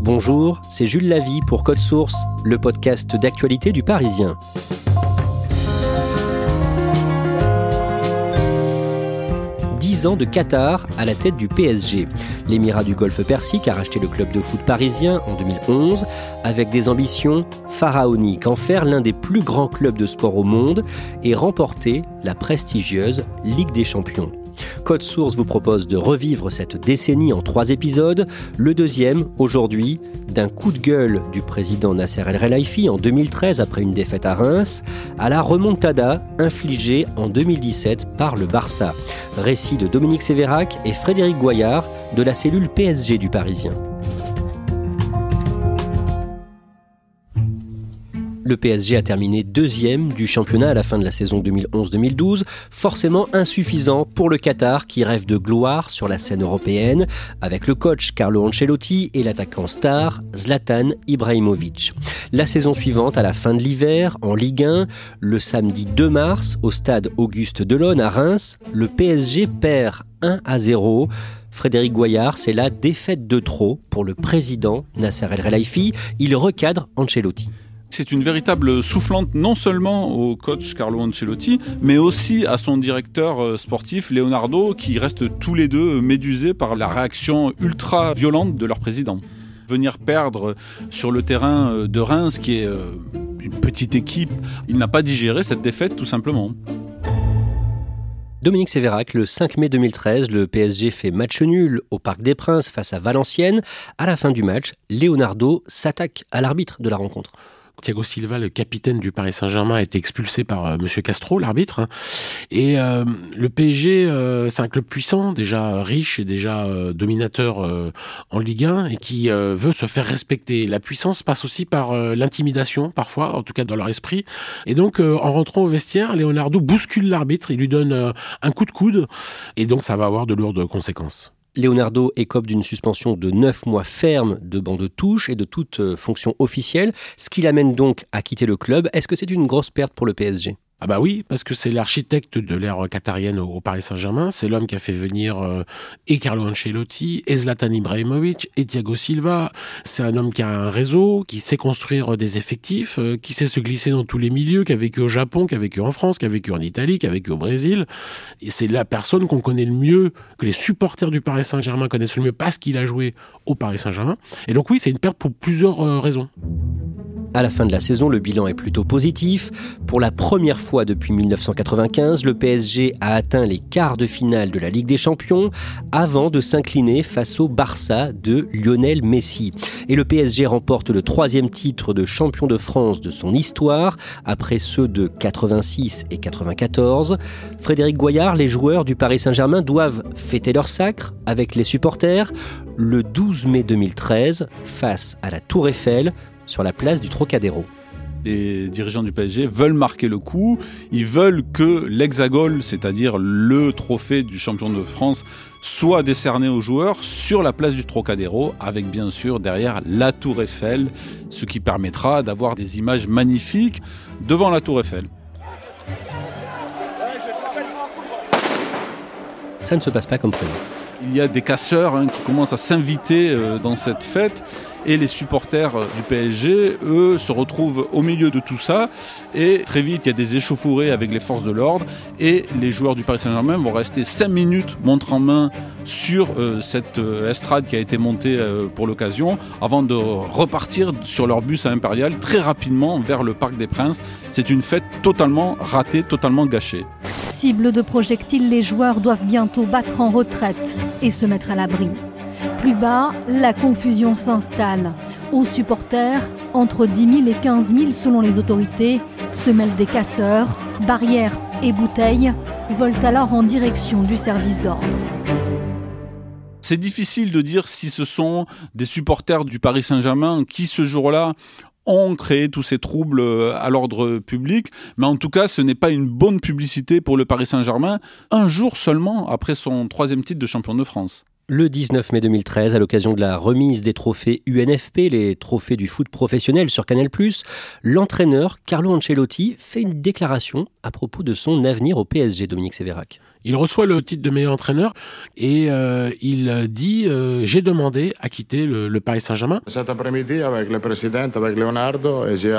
Bonjour, c'est Jules Lavie pour Code Source, le podcast d'actualité du Parisien. Ans de Qatar à la tête du PSG. L'émirat du Golfe Persique a racheté le club de foot parisien en 2011 avec des ambitions pharaoniques, en faire l'un des plus grands clubs de sport au monde et remporter la prestigieuse Ligue des Champions. Code Source vous propose de revivre cette décennie en trois épisodes. Le deuxième, aujourd'hui, d'un coup de gueule du président Nasser El Relaifi en 2013 après une défaite à Reims, à la remontada infligée en 2017 par le Barça. Récit de Dominique Sévérac et Frédéric Goyard de la cellule PSG du Parisien. Le PSG a terminé deuxième du championnat à la fin de la saison 2011-2012, forcément insuffisant pour le Qatar qui rêve de gloire sur la scène européenne avec le coach Carlo Ancelotti et l'attaquant star Zlatan Ibrahimovic. La saison suivante, à la fin de l'hiver, en Ligue 1, le samedi 2 mars, au stade Auguste Delon à Reims, le PSG perd 1 à 0. Frédéric Goyard, c'est la défaite de trop pour le président Nasser El Relaifi. Il recadre Ancelotti. C'est une véritable soufflante non seulement au coach Carlo Ancelotti, mais aussi à son directeur euh, sportif Leonardo, qui restent tous les deux médusés par la réaction ultra violente de leur président. Venir perdre sur le terrain euh, de Reims, qui est euh, une petite équipe, il n'a pas digéré cette défaite tout simplement. Dominique Sévérac, le 5 mai 2013, le PSG fait match nul au Parc des Princes face à Valenciennes. À la fin du match, Leonardo s'attaque à l'arbitre de la rencontre. Thiago Silva, le capitaine du Paris Saint-Germain, a été expulsé par euh, Monsieur Castro, l'arbitre. Et euh, le PSG, euh, c'est un club puissant, déjà riche et déjà dominateur en Ligue 1 et qui veut se faire respecter. La puissance passe aussi par l'intimidation, parfois, en tout cas dans leur esprit. Et donc, en rentrant au vestiaire, Leonardo bouscule l'arbitre, il lui donne un coup de coude, et donc ça va avoir de lourdes conséquences. Leonardo écope d'une suspension de 9 mois ferme de banc de touche et de toute euh, fonction officielle, ce qui l'amène donc à quitter le club. Est-ce que c'est une grosse perte pour le PSG ah bah oui, parce que c'est l'architecte de l'ère qatarienne au Paris Saint-Germain. C'est l'homme qui a fait venir euh, et Carlo Ancelotti, et Zlatan Ibrahimovic, et Thiago Silva. C'est un homme qui a un réseau, qui sait construire des effectifs, euh, qui sait se glisser dans tous les milieux, qui a vécu au Japon, qui a vécu en France, qui a vécu en Italie, qui a vécu au Brésil. Et c'est la personne qu'on connaît le mieux, que les supporters du Paris Saint-Germain connaissent le mieux parce qu'il a joué au Paris Saint-Germain. Et donc oui, c'est une perte pour plusieurs euh, raisons. À la fin de la saison, le bilan est plutôt positif. Pour la première fois depuis 1995, le PSG a atteint les quarts de finale de la Ligue des Champions avant de s'incliner face au Barça de Lionel Messi. Et le PSG remporte le troisième titre de champion de France de son histoire, après ceux de 86 et 94. Frédéric Goyard, les joueurs du Paris Saint-Germain doivent fêter leur sacre avec les supporters le 12 mai 2013 face à la Tour Eiffel sur la place du Trocadéro. Les dirigeants du PSG veulent marquer le coup, ils veulent que l'hexagone, c'est-à-dire le trophée du champion de France, soit décerné aux joueurs sur la place du Trocadéro, avec bien sûr derrière la tour Eiffel, ce qui permettra d'avoir des images magnifiques devant la tour Eiffel. ça ne se passe pas comme prévu. Il y a des casseurs hein, qui commencent à s'inviter euh, dans cette fête et les supporters euh, du PSG, eux, se retrouvent au milieu de tout ça. Et très vite, il y a des échauffourées avec les forces de l'ordre. Et les joueurs du Paris Saint-Germain vont rester 5 minutes montre en main sur euh, cette estrade qui a été montée pour l'occasion, avant de repartir sur leur bus à Impérial très rapidement vers le Parc des Princes. C'est une fête totalement ratée, totalement gâchée. Cible de projectiles, les joueurs doivent bientôt battre en retraite et se mettre à l'abri. Plus bas, la confusion s'installe. Aux supporters, entre 10 000 et 15 000 selon les autorités, se mêlent des casseurs, barrières et bouteilles, volent alors en direction du service d'ordre. C'est difficile de dire si ce sont des supporters du Paris Saint-Germain qui ce jour-là ont créé tous ces troubles euh, à l'ordre public. Mais en tout cas, ce n'est pas une bonne publicité pour le Paris Saint-Germain, un jour seulement après son troisième titre de champion de France. Le 19 mai 2013, à l'occasion de la remise des trophées UNFP, les trophées du foot professionnel sur Canal+, l'entraîneur Carlo Ancelotti fait une déclaration à propos de son avenir au PSG, Dominique Sévérac. Il reçoit le titre de meilleur entraîneur et euh, il dit euh, j'ai demandé à quitter le, le Paris Saint-Germain. Cet après-midi avec le président, avec Leonardo, j'ai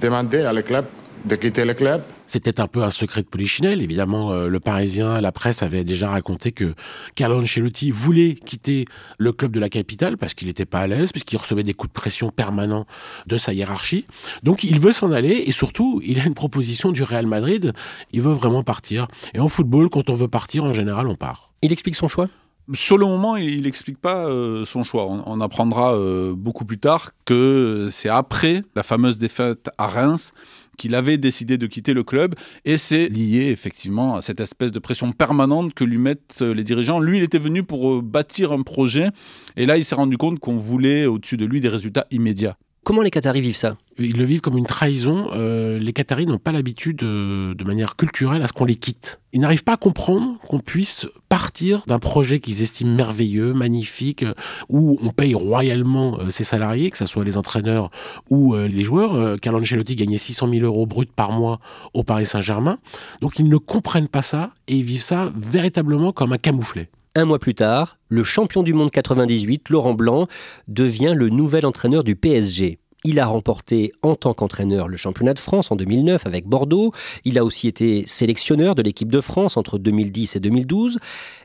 demandé à le club de quitter le club? C'était un peu un secret de polichinelle. Évidemment, euh, le Parisien, la presse avait déjà raconté que Carlo Ancelotti voulait quitter le club de la capitale parce qu'il n'était pas à l'aise, puisqu'il recevait des coups de pression permanents de sa hiérarchie. Donc, il veut s'en aller et surtout, il a une proposition du Real Madrid. Il veut vraiment partir. Et en football, quand on veut partir, en général, on part. Il explique son choix? Sur le moment, il n'explique pas euh, son choix. On, apprendra euh, beaucoup plus tard que c'est après la fameuse défaite à Reims qu'il avait décidé de quitter le club et c'est lié effectivement à cette espèce de pression permanente que lui mettent euh, les dirigeants. Lui, il était venu pour bâtir un projet et là, il s'est rendu compte qu'on voulait au-dessus de lui des résultats immédiats. Comment les Qataris vivent ça Ils le vivent comme une trahison. Euh, les Qataris n'ont pas l'habitude, de, manière culturelle, à ce qu'on les quitte. Ils n'arrivent pas à comprendre qu'on puisse partir d'un projet qu'ils estiment merveilleux, magnifique, euh, où on paye royalement euh, ses salariés, que ce soit les entraîneurs ou les joueurs. Carlo Ancelotti gagnait 600 000 euros bruts par mois au Paris Saint-Germain. Donc ils ne comprennent pas ça et ils vivent ça véritablement comme un camouflet. Un mois plus tard, le champion du monde 98, Laurent Blanc, devient le nouvel entraîneur du PSG. Il a remporté en tant qu'entraîneur le championnat de France en 2009 avec Bordeaux. Il a aussi été sélectionneur de l'équipe de France entre 2010 et 2012.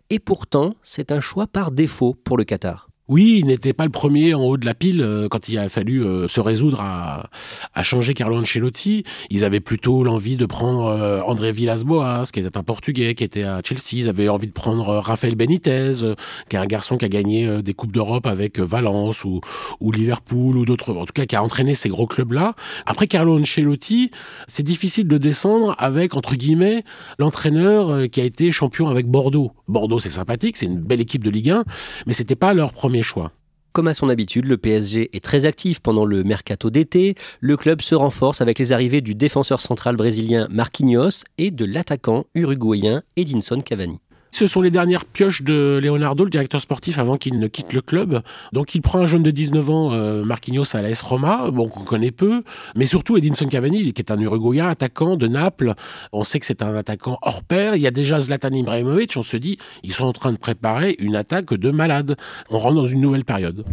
Et pourtant, c'est un choix par défaut pour le Qatar. Oui, il n'était pas le premier en haut de la pile euh, quand il a fallu euh, se résoudre à, à, changer Carlo Ancelotti. Ils avaient plutôt l'envie de prendre euh, André Villas-Boas, qui était un Portugais, qui était à Chelsea. Ils avaient envie de prendre Rafael Benitez, qui est un garçon qui a gagné des Coupes d'Europe avec Valence ou, ou Liverpool ou d'autres, en tout cas qui a entraîné ces gros clubs-là. Après Carlo Ancelotti, c'est difficile de descendre avec, entre guillemets, l'entraîneur qui a été champion avec Bordeaux. Bordeaux, c'est sympathique, c'est une belle équipe de Ligue 1, mais c'était pas leur premier choix. Comme à son habitude, le PSG est très actif pendant le mercato d'été. Le club se renforce avec les arrivées du défenseur central brésilien Marquinhos et de l'attaquant uruguayen Edinson Cavani. Ce sont les dernières pioches de Leonardo, le directeur sportif, avant qu'il ne quitte le club. Donc il prend un jeune de 19 ans, euh, Marquinhos à l'AS Roma, bon, qu'on connaît peu, mais surtout Edinson Cavani, qui est un Uruguayen attaquant de Naples. On sait que c'est un attaquant hors pair. Il y a déjà Zlatan Ibrahimovic, on se dit, ils sont en train de préparer une attaque de malade. On rentre dans une nouvelle période.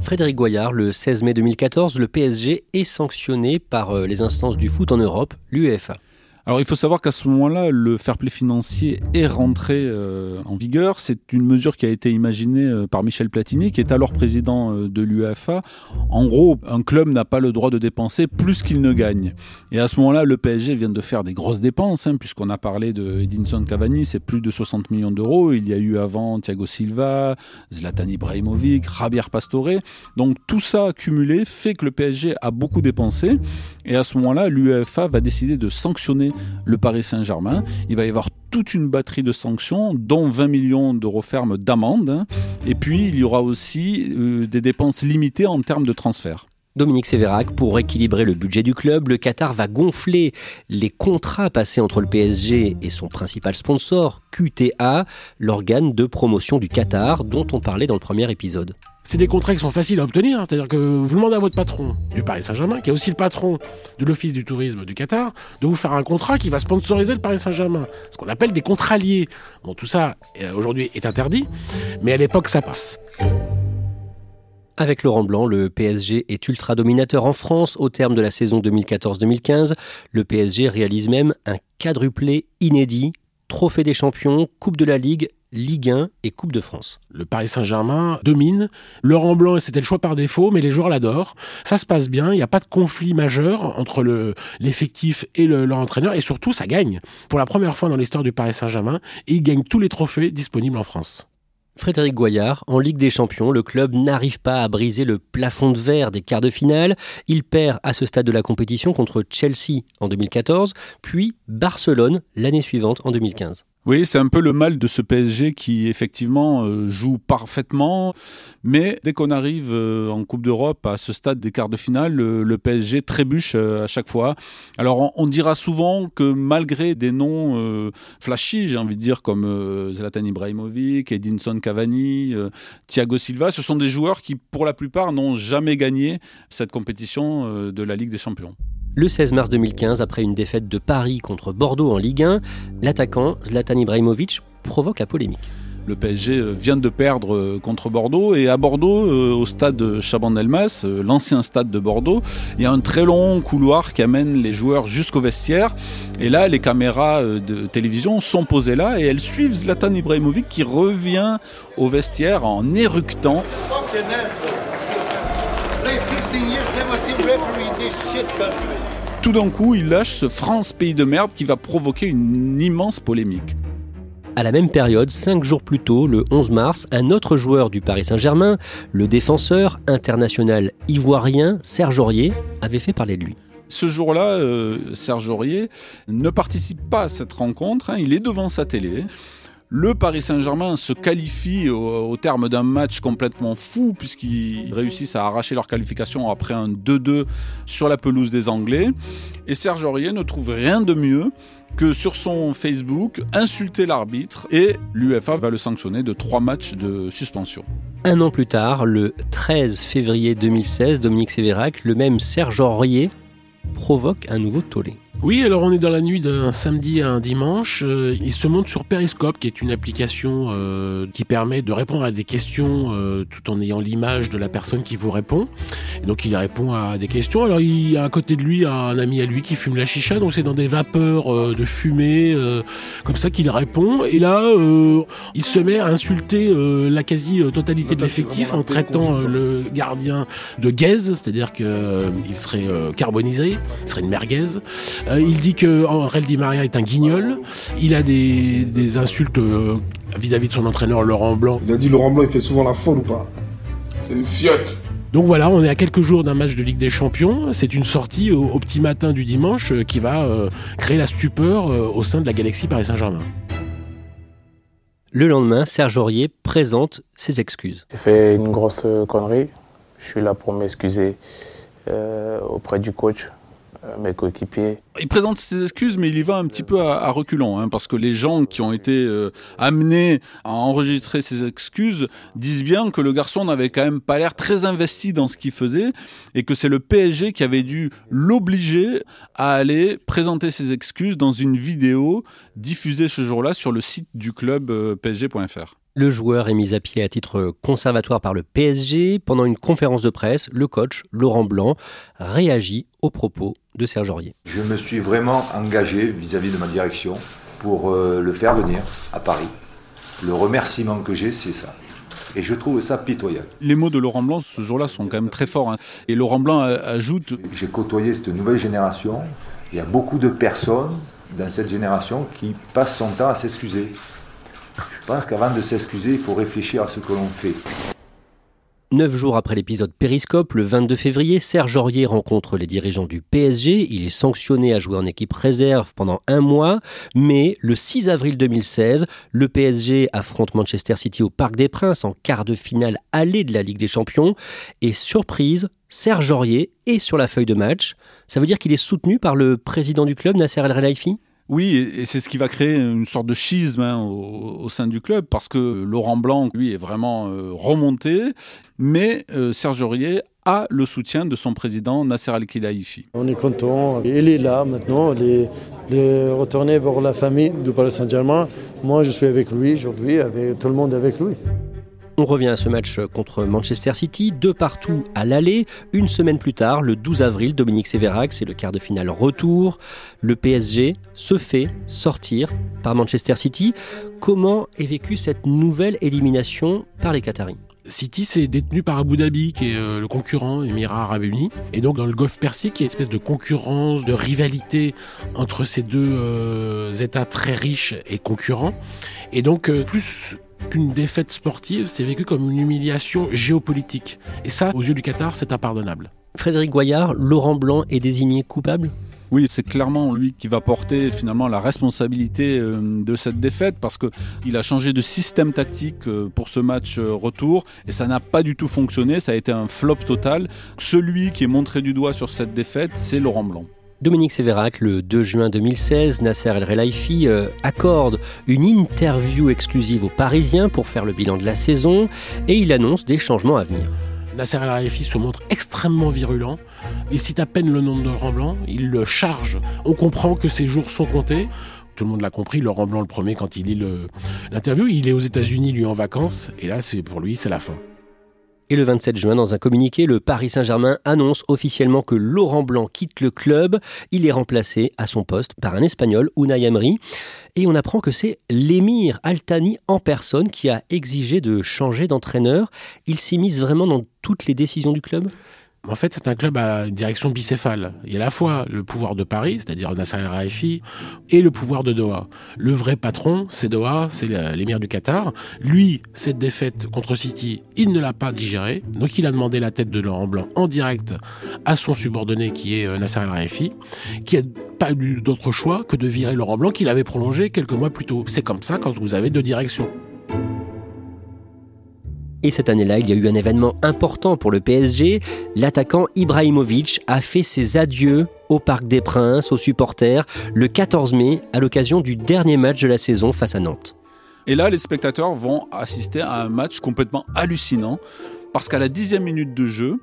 Frédéric Goyard, le 16 mai 2014, le PSG est sanctionné par euh, les instances du foot en Europe, l'UEFA. Alors il faut savoir qu'à ce moment-là, le fair play financier est rentré euh, en vigueur. C'est une mesure qui a été imaginée euh, par Michel Platini, qui est alors président euh, de l'UEFA. En gros, un club n'a pas le droit de dépenser plus qu'il ne gagne. Et à ce moment-là, le PSG vient de faire des grosses dépenses, hein, puisqu'on a parlé de Edinson Cavani, c'est plus de 60 millions d'euros. Il y a eu avant Thiago Silva, Zlatan Ibrahimovic, Javier Pastore. Donc tout ça cumulé fait que le PSG a beaucoup dépensé. Et à ce moment-là, l'UEFA va décider de sanctionner le Paris Saint-Germain. Il va y avoir toute une batterie de sanctions, dont 20 millions d'euros fermes d'amende. Et puis, il y aura aussi euh, des dépenses limitées en termes de transfert. Dominique Sévérac, pour équilibrer le budget du club, le Qatar va gonfler les contrats passés entre le PSG et son principal sponsor, QTA, l'organe de promotion du Qatar dont on parlait dans le premier épisode. C'est des contrats qui sont faciles à obtenir, hein. c'est-à-dire que vous demandez à votre patron du Paris Saint-Germain, qui est aussi le patron de l'Office du tourisme du Qatar, de vous faire un contrat qui va sponsoriser le Paris Saint-Germain. Ce qu'on appelle des contrats liés. Bon, tout ça, euh, aujourd'hui, est interdit, mais à l'époque, ça passe. Avec Laurent Blanc, le PSG est ultra dominateur en France au terme de la saison 2014-2015. Le PSG réalise même un quadruplé inédit, trophée des champions, Coupe de la Ligue, Ligue 1 et Coupe de France. Le Paris Saint-Germain domine. Laurent Blanc, c'était le choix par défaut, mais les joueurs l'adorent. Ça se passe bien. Il n'y a pas de conflit majeur entre l'effectif et le, leur entraîneur. Et surtout, ça gagne. Pour la première fois dans l'histoire du Paris Saint-Germain, il gagne tous les trophées disponibles en France. Frédéric Goyard, en Ligue des Champions, le club n'arrive pas à briser le plafond de verre des quarts de finale. Il perd à ce stade de la compétition contre Chelsea en 2014, puis Barcelone l'année suivante en 2015. Oui, c'est un peu le mal de ce PSG qui effectivement euh, joue parfaitement, mais dès qu'on arrive euh, en Coupe d'Europe à ce stade des quarts de finale, le, PSG trébuche euh, à chaque fois. Alors on, dira souvent que malgré des noms flashy, j'ai envie de dire comme Zlatan Ibrahimovic, Edinson Cavani, Thiago Silva, ce sont des joueurs qui pour la plupart n'ont jamais gagné cette compétition de la Ligue des Champions. Le 16 mars 2015, après une défaite de Paris contre Bordeaux en Ligue 1, l'attaquant Zlatan Ibrahimovic provoque la polémique. Le PSG euh, vient de perdre euh, contre Bordeaux et à Bordeaux, euh, au stade Chaban-Delmas, l'ancien stade de Bordeaux, il y a un très long couloir qui amène les joueurs jusqu'au vestiaire. Et là, les caméras de télévision sont posées là et elles suivent Zlatan Ibrahimovic qui revient au vestiaire en éructant. Tout d'un coup, il lâche ce France pays de merde qui va provoquer une immense polémique. À la même période, cinq jours plus tôt, le 11 mars, un autre joueur du Paris Saint-Germain, le défenseur international ivoirien Serge Aurier, avait fait parler de lui. Ce jour-là, euh, Serge Aurier ne participe pas à cette rencontre, hein. il est devant sa télé. Le Paris Saint-Germain se qualifie au, terme d'un match complètement fou puisqu'ils réussissent à arracher leur qualification après un 2-2 sur la pelouse des Anglais. Et Serge Aurier ne trouve rien de mieux que sur son Facebook insulter l'arbitre et l'UFA va le sanctionner de trois matchs de suspension. Un an plus tard, le 13 février 2016, Dominique Sévérac, le même Serge Aurier, provoque un nouveau tollé. Oui, alors on est dans la nuit d'un samedi à un dimanche. Euh, il se monte sur Periscope, qui est une application euh, qui permet de répondre à des questions euh, tout en ayant l'image de la personne qui vous répond. donc il répond à des questions. Alors il y a à côté de lui un ami à lui qui fume la chicha, donc c'est dans des vapeurs de fumée comme ça qu'il répond. Et là, il se met à insulter la quasi-totalité de l'effectif en traitant le gardien de gaze, c'est-à-dire qu'il serait carbonisé, il serait une merguez. Euh, il dit que Aurel Di Maria est un guignol. Il a des, insultes euh, vis-à-vis de son entraîneur Laurent Blanc. Il a dit Laurent Blanc, il fait souvent la folle ou pas? C'est une fiotte. Donc voilà, on est à quelques jours d'un match de Ligue des Champions. C'est une sortie au, petit matin du dimanche euh, qui va créer la stupeur au sein de la galaxie Paris Saint-Germain. Le lendemain, Serge Aurier présente ses excuses. J'ai fait une grosse connerie. Je suis là pour m'excuser auprès du coach, mes coéquipiers. Il présente ses excuses, mais il y va un petit peu à, reculons, hein, parce que les gens qui ont été euh, amenés à enregistrer ses excuses disent bien que le garçon n'avait quand même pas l'air très investi dans ce qu'il faisait, et que c'est le PSG qui avait dû l'obliger à aller présenter ses excuses dans une vidéo diffusée ce jour-là sur le site du club euh, PSG.fr. Le joueur est mis à pied à titre conservatoire par le PSG. Pendant une conférence de presse, le coach, Laurent Blanc, réagit aux propos de Serge Aurier. Je me suis vraiment engagé vis-à-vis de ma direction pour euh, le faire venir à Paris. Le remerciement que j'ai, c'est ça. Et je trouve ça pitoyable. Les mots de Laurent Blanc ce jour-là sont quand même très forts. Hein. Et Laurent Blanc ajoute... J'ai côtoyé cette nouvelle génération. Il y a beaucoup de personnes dans cette génération qui passent son temps à s'excuser. Je pense qu'avant de s'excuser, il faut réfléchir à ce que l'on fait. Neuf jours après l'épisode Périscope, le 22 février, Serge Aurier rencontre les dirigeants du PSG. Il est sanctionné à jouer en équipe réserve pendant un mois. Mais le 6 avril 2016, le PSG affronte Manchester City au Parc des Princes en quart de finale allée de la Ligue des Champions. Et surprise, Serge Aurier est sur la feuille de match. Ça veut dire qu'il est soutenu par le président du club, Nasser El Khelaifi oui, et c'est ce qui va créer une sorte de schisme hein, au, sein du club, parce que Laurent Blanc, lui, est vraiment euh, remonté, mais euh, Serge Aurier a le soutien de son président Nasser Al-Khelaifi. On est content, il est là maintenant, il est, retourné pour la famille du Paris Saint-Germain. Moi, je suis avec lui aujourd'hui, avec tout le monde avec lui. On revient à ce match contre Manchester City, deux partout à l'aller. Une semaine plus tard, le 12 avril, Dominique Sévérac, c'est le quart de finale retour. Le PSG se fait sortir par Manchester City. Comment est vécue cette nouvelle élimination par les Qataris? City, c'est détenu par Abu Dhabi, qui est euh, le concurrent Émirats Arabes Unis. Et donc, dans le Golfe Persique, il y a une espèce de concurrence, de rivalité entre ces deux euh, États très riches et concurrents. Et donc, euh, plus qu'une défaite sportive, c'est vécu comme une humiliation géopolitique. Et ça, aux yeux du Qatar, c'est impardonnable. Frédéric Goyard, Laurent Blanc est désigné coupable? Oui, c'est clairement lui qui va porter finalement la responsabilité euh, de cette défaite parce qu'il a changé de système tactique euh, pour ce match euh, retour et ça n'a pas du tout fonctionné, ça a été un flop total. Celui qui est montré du doigt sur cette défaite, c'est Laurent Blanc. Dominique Sévérac, le 2 juin 2016, Nasser El Relaifi euh, accorde une interview exclusive aux Parisiens pour faire le bilan de la saison et il annonce des changements à venir. Nasser El Relaifi se montre extrêmement virulent. Il cite à peine le nom de Laurent Blanc, il le charge. On comprend que ses jours sont comptés. Tout le monde l'a compris, Laurent Blanc le premier quand il lit l'interview, il est aux États-Unis lui en vacances et là pour lui c'est la fin. Et le 27 juin, dans un communiqué, le Paris Saint-Germain annonce officiellement que Laurent Blanc quitte le club. Il est remplacé à son poste par un Espagnol, Unai Emery. Et on apprend que c'est l'émir Altani en personne qui a exigé de changer d'entraîneur. Il s'immisce vraiment dans toutes les décisions du club? En fait, c'est un club à direction bicéphale. Il y a à la fois le pouvoir de Paris, c'est-à-dire Nasser El Raifi, et le pouvoir de Doha. Le vrai patron, c'est Doha, c'est l'émir du Qatar. Lui, cette défaite contre City, il ne l'a pas digérée. Donc, il a demandé la tête de Laurent Blanc en direct à son subordonné qui est euh, Nasser El Raifi, qui a pas eu d'autre choix que de virer Laurent Blanc qu'il avait prolongé quelques mois plus tôt. C'est comme ça quand vous avez deux directions. Et cette année-là, il y a eu un événement important pour le PSG. L'attaquant Ibrahimovic a fait ses adieux au Parc des Princes, aux supporters, le 14 mai, à l'occasion du dernier match de la saison face à Nantes. Et là, les spectateurs vont assister à un match complètement hallucinant, parce qu'à la dixième minute de jeu,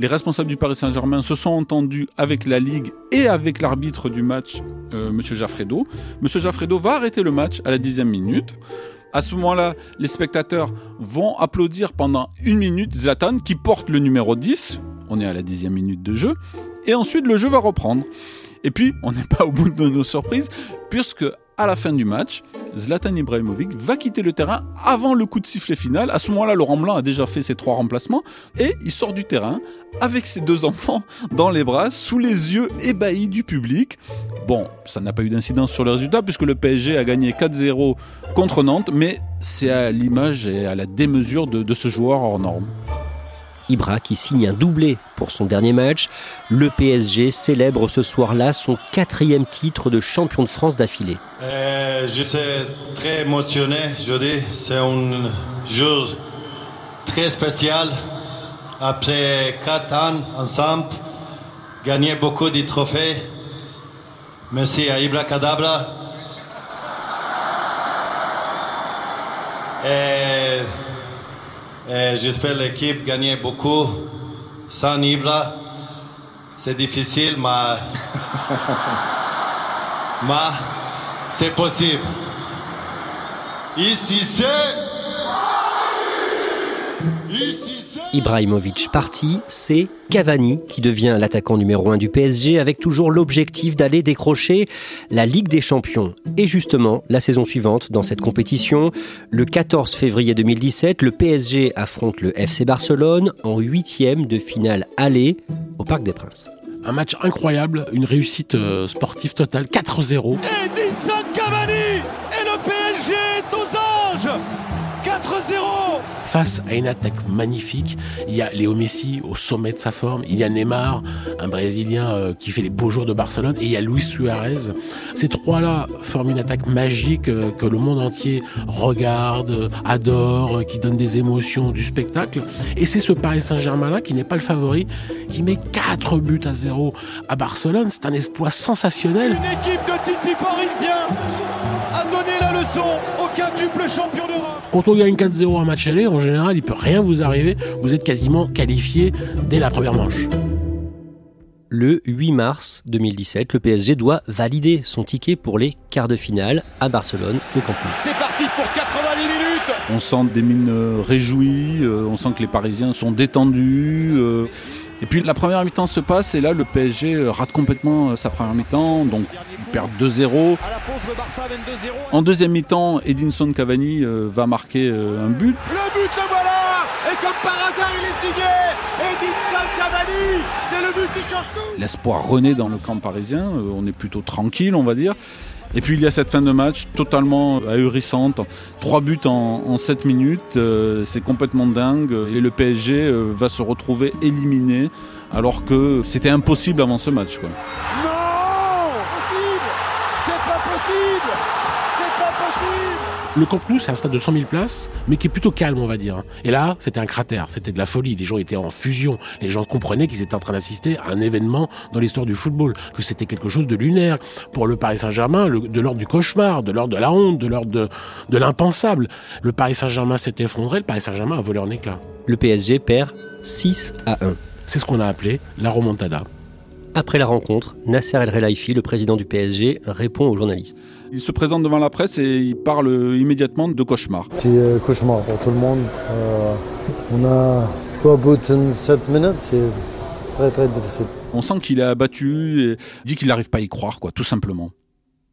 les responsables du Paris Saint-Germain se sont entendus avec la Ligue et avec l'arbitre du match, euh, M. Jaffredo. M. Jaffredo va arrêter le match à la dixième minute. À ce moment-là, les spectateurs vont applaudir pendant une minute Zlatan qui porte le numéro 10. On est à la dixième minute de jeu. Et ensuite, le jeu va reprendre. Et puis, on n'est pas au bout de nos surprises, puisque à la fin du match, Zlatan Ibrahimovic va quitter le terrain avant le coup de sifflet final. À ce moment-là, Laurent Blanc a déjà fait ses trois remplacements et il sort du terrain avec ses deux enfants dans les bras, sous les yeux ébahis du public. Bon, ça n'a pas eu d'incidence sur le résultat puisque le PSG a gagné 4-0 contre Nantes, mais c'est à l'image et à la démesure de, de ce joueur hors norme. Ibra qui signe un doublé pour son dernier match. Le PSG célèbre ce soir-là son quatrième titre de champion de France d'affilée. Euh, je suis très émotionné, dis. C'est un jour très spécial. Après quatre ans ensemble, gagner beaucoup de trophées. Merci à Ibra Kadabra. Et J'espère l'équipe gagner beaucoup. Sans Ibra, c'est difficile, mais, mais c'est possible. Ici c'est... Ici Ibrahimovic parti, c'est Cavani qui devient l'attaquant numéro 1 du PSG avec toujours l'objectif d'aller décrocher la Ligue des Champions. Et justement, la saison suivante dans cette compétition, le 14 février 2017, le PSG affronte le FC Barcelone en huitième de finale aller au Parc des Princes. Un match incroyable, une réussite euh, sportive totale, 4-0. Face à une attaque magnifique. Il y a Léo Messi au sommet de sa forme, il y a Neymar, un Brésilien euh, qui fait les beaux jours de Barcelone, et il y a Luis Suarez. Ces trois-là forment une attaque magique euh, que le monde entier regarde, adore, qui donne des émotions, du spectacle. Et c'est ce Paris Saint-Germain-là qui n'est pas le favori, qui met 4 buts à 0 à Barcelone. C'est un exploit sensationnel. Une équipe de Titi parisien la leçon au quintuple champion d'Europe. Quand on gagne 4-0 un match aller, en général, il peut rien vous arriver. Vous êtes quasiment qualifié dès la première manche. Le 8 mars 2017, le PSG doit valider son ticket pour les quarts de finale à Barcelone au Camp Nou. C'est parti pour 90 minutes. On sent des mines euh, réjouies, euh, on sent que les Parisiens sont détendus. Et puis la première mi-temps se passe et là le PSG euh, rate complètement euh, sa première mi-temps, donc ils perdent 2-0. À la pause, le Barça mène 2-0. En deuxième mi-temps, Edinson Cavani euh, va marquer euh, un but. Le but, le voilà Et comme par hasard, il est signé Edinson Cavani C'est le but qui change tout L'espoir renaît dans le camp parisien, euh, on est plutôt tranquille on va dire. Et puis il y a cette fin de match totalement ahurissante. Trois buts en, en 7 minutes, euh, c'est complètement dingue. Et le PSG euh, va se retrouver éliminé alors que c'était impossible avant ce match. Le Camp Nou, c'est un stade de 100 000 places, mais qui est plutôt calme, on va dire. Et là, c'était un cratère, c'était de la folie. Les gens étaient en fusion. Les gens comprenaient qu'ils étaient en train d'assister à un événement dans l'histoire du football, que c'était quelque chose de lunaire. Pour le Paris Saint-Germain, de l'ordre du cauchemar, de l'ordre de la honte, de l'ordre de, de l'impensable. Le Paris Saint-Germain s'est effondré, le Paris Saint-Germain a volé en éclats. Le PSG perd 6 à 1. C'est ce qu'on a appelé la remontada. Après la rencontre, Nasser El Khelaifi, le président du PSG, répond aux journalistes. Il se présente devant la presse et il parle immédiatement de cauchemar. C'est euh, cauchemar pour tout le monde. Euh, on a trois buts en 7 minutes, c'est très très difficile. On sent qu'il est abattu et dit qu'il n'arrive pas à y croire, quoi, tout simplement.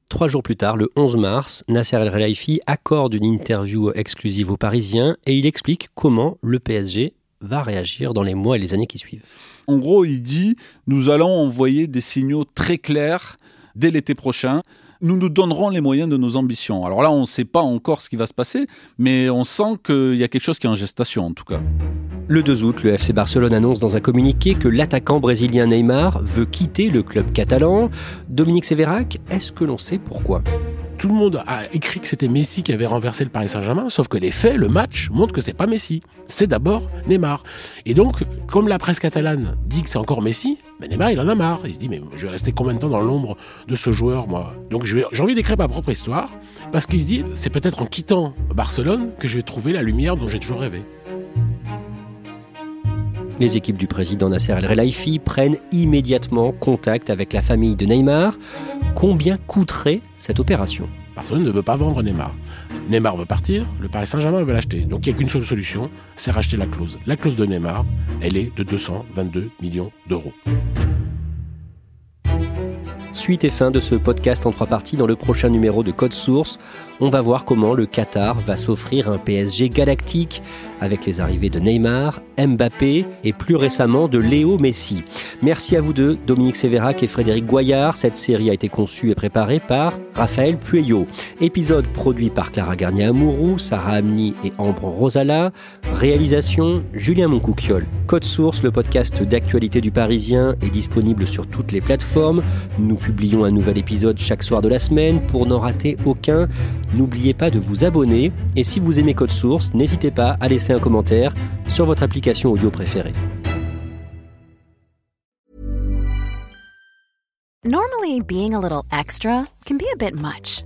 Trois jours plus tard, le 11 mars, Nasser El Khelaifi accorde une interview exclusive aux Parisiens et il explique comment le PSG va réagir dans les mois et les années qui suivent. En gros, il dit nous allons envoyer des signaux très clairs dès l'été prochain. Nous nous donnerons les moyens de nos ambitions. Alors là, on ne sait pas encore ce qui va se passer, mais on sent qu'il y a quelque chose qui est en gestation, en tout cas. Le 2 août, le FC Barcelone annonce dans un communiqué que l'attaquant brésilien Neymar veut quitter le club catalan. Dominique Sévérac, est-ce que l'on sait pourquoi? Tout le monde a écrit que c'était Messi qui avait renversé le Paris Saint-Germain, sauf que les faits, le match, montrent que c'est pas Messi. C'est d'abord Neymar. Et donc, comme la presse catalane dit que c'est encore Messi, ben Neymar, il en a marre. Il se dit, mais je vais rester combien de temps dans l'ombre de ce joueur, moi? Donc, j'ai envie d'écrire ma propre histoire, parce qu'il se dit, c'est peut-être en quittant Barcelone que je vais trouver la lumière dont j'ai toujours rêvé. Les équipes du président Nasser El Khelaifi prennent immédiatement contact avec la famille de Neymar. Combien coûterait cette opération Barcelone ne veut pas vendre Neymar. Neymar veut partir, le Paris Saint-Germain veut l'acheter. Donc il n'y a qu'une seule solution, c'est racheter la clause. La clause de Neymar, elle est de 222 millions d'euros. Suite et fin de ce podcast en trois parties dans le prochain numéro de Code Source. On va voir comment le Qatar va s'offrir un PSG galactique avec les arrivées de Neymar, Mbappé et plus récemment de Léo Messi. Merci à vous deux, Dominique Sévérac et Frédéric Goyard. Cette série a été conçue et préparée par Raphaël Pueyo. Épisode produit par Clara Garnier-Amouroux, Sarah Amni et Ambre Rosala. Réalisation Julien Moncouquiol. Code Source, le podcast d'actualité du Parisien, est disponible sur toutes les plateformes. Nous publions un nouvel épisode chaque soir de la semaine. Pour n'en rater aucun, n'oubliez pas de vous abonner. Et si vous aimez Code Source, n'hésitez pas à laisser un commentaire sur votre application audio préférée. Normally, being a little extra can be a bit much,